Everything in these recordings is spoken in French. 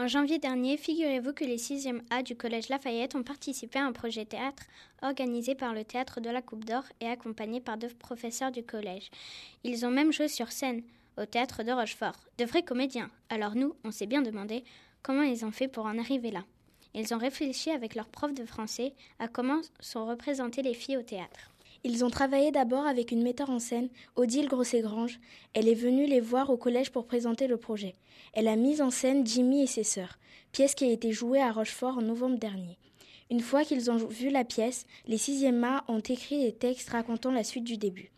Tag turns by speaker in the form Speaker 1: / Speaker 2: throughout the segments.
Speaker 1: En janvier dernier, figurez-vous que les 6e A du Collège Lafayette ont participé à un projet théâtre organisé par le Théâtre de la Coupe d'Or et accompagné par deux professeurs du collège. Ils ont même joué sur scène, au Théâtre de Rochefort, de vrais comédiens. Alors nous, on s'est bien demandé comment ils ont fait pour en arriver là. Ils ont réfléchi avec leur prof de français à comment sont représentées les filles au théâtre.
Speaker 2: Ils ont travaillé d'abord avec une metteur en scène, Odile Grosset-Grange. Elle est venue les voir au collège pour présenter le projet. Elle a mis en scène Jimmy et ses sœurs, pièce qui a été jouée à Rochefort en novembre dernier. Une fois qu'ils ont vu la pièce, les sixième A ont écrit des textes racontant la suite du début.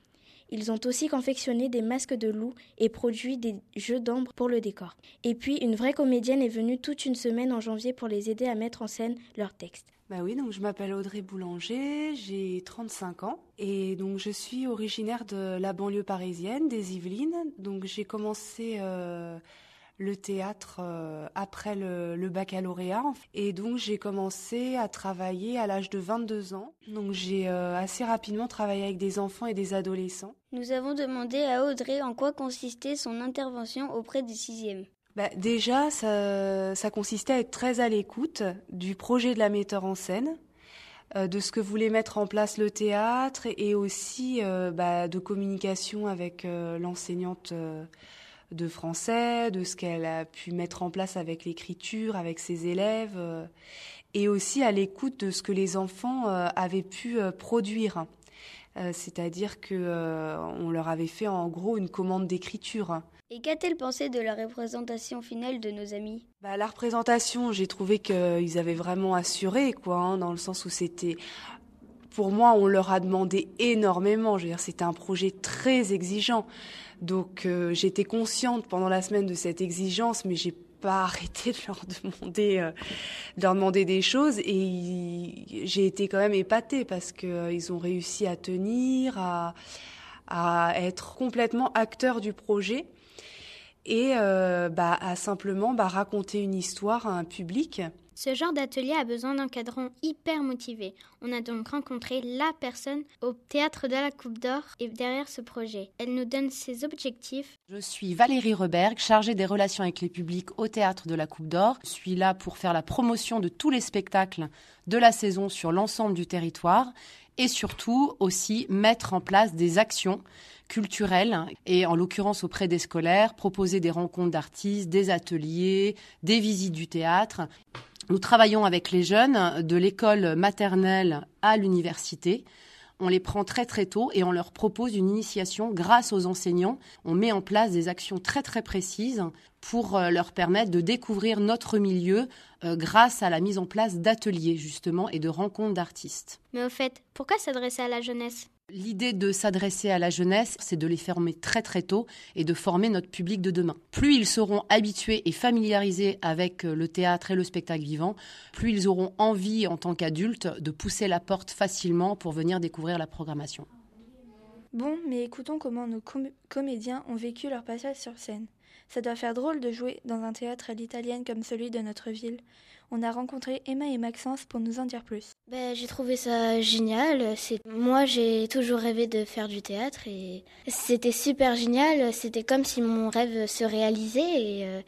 Speaker 2: Ils ont aussi confectionné des masques de loup et produit des jeux d'ombre pour le décor. Et puis, une vraie comédienne est venue toute une semaine en janvier pour les aider à mettre en scène leurs textes.
Speaker 3: Bah oui, donc je m'appelle Audrey Boulanger, j'ai 35 ans et donc je suis originaire de la banlieue parisienne, des Yvelines. Donc j'ai commencé euh, le théâtre euh, après le, baccalauréat et donc j'ai commencé à travailler à l'âge de 22 ans. Donc j'ai euh, assez rapidement travaillé avec des enfants et des adolescents.
Speaker 1: Nous avons demandé à Audrey en quoi consistait son intervention auprès des sixièmes.
Speaker 3: Bah, déjà, ça, consistait à être très à l'écoute du projet de la metteur en scène, euh, de ce que voulait mettre en place le théâtre et aussi euh, bah, de communication avec euh, l'enseignante de français, de ce qu'elle a pu mettre en place avec l'écriture, avec ses élèves, et aussi à l'écoute de ce que les enfants avaient pu produire. C'est-à-dire qu'on leur avait fait en gros une commande d'écriture.
Speaker 1: Et qu'a-t-elle pensé de la représentation finale de nos amis?
Speaker 3: Bah, La représentation, j'ai trouvé qu'ils avaient vraiment assuré, quoi, hein, dans le sens où c'était pour moi, on leur a demandé énormément. Je veux dire, c'était un projet très exigeant. Donc, euh, j'étais consciente pendant la semaine de cette exigence, mais j'ai pas arrêté de leur demander, euh, de leur demander des choses. Et j'ai été quand même épatée parce qu'ils euh, ont réussi à tenir, à, à être complètement acteurs du projet et euh, bah, à simplement bah, raconter une histoire à un public.
Speaker 1: Ce genre d'atelier a besoin d'un cadran hyper motivé. On a donc rencontré la personne au théâtre de la Coupe d'Or et derrière ce projet. Elle nous donne ses objectifs.
Speaker 4: Je suis Valérie Reberg, chargée des relations avec les publics au théâtre de la Coupe d'Or. Je suis là pour faire la promotion de tous les spectacles de la saison sur l'ensemble du territoire et surtout aussi mettre en place des actions culturelles et en l'occurrence auprès des scolaires, proposer des rencontres d'artistes, des ateliers, des visites du théâtre. Nous travaillons avec les jeunes de l'école maternelle à l'université. On les prend très très tôt et on leur propose une initiation grâce aux enseignants. On met en place des actions très très précises pour euh, leur permettre de découvrir notre milieu euh, grâce à la mise en place d'ateliers justement et de rencontres d'artistes.
Speaker 1: Mais au fait, pourquoi s'adresser à la jeunesse?
Speaker 4: L'idée de s'adresser à la jeunesse, c'est de les former très très tôt et de former notre public de demain. Plus ils seront habitués et familiarisés avec euh, le théâtre et le spectacle vivant, plus ils auront envie en tant qu'adultes de pousser la porte facilement pour venir découvrir la programmation.
Speaker 2: Bon, mais écoutons comment nos comédiens ont vécu leur passage sur scène. Ça doit faire drôle de jouer dans un théâtre à l'italienne comme celui de notre ville on a rencontré Emma et Maxence pour nous en dire plus.
Speaker 5: Ben, j'ai trouvé ça génial. Moi, j'ai toujours rêvé de faire du théâtre et c'était super génial. C'était comme si mon rêve se réalisait et, euh,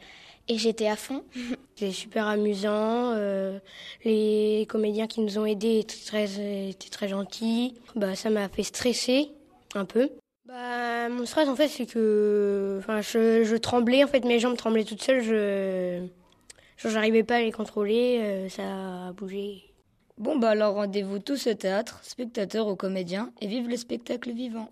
Speaker 5: j'étais à fond. C'était super amusant. Euh, les comédiens qui nous ont aidés étaient très, gentils. Bah, ça m'a fait stresser un peu. Bah, mon stress, en fait, c'est que je, tremblais. En fait, mes jambes tremblaient toutes seules. Je j'arrivais pas à les contrôler, euh, ça a bougé.
Speaker 6: Bon bah alors rendez-vous tous au théâtre, spectateurs ou comédiens, et vive le spectacle vivant.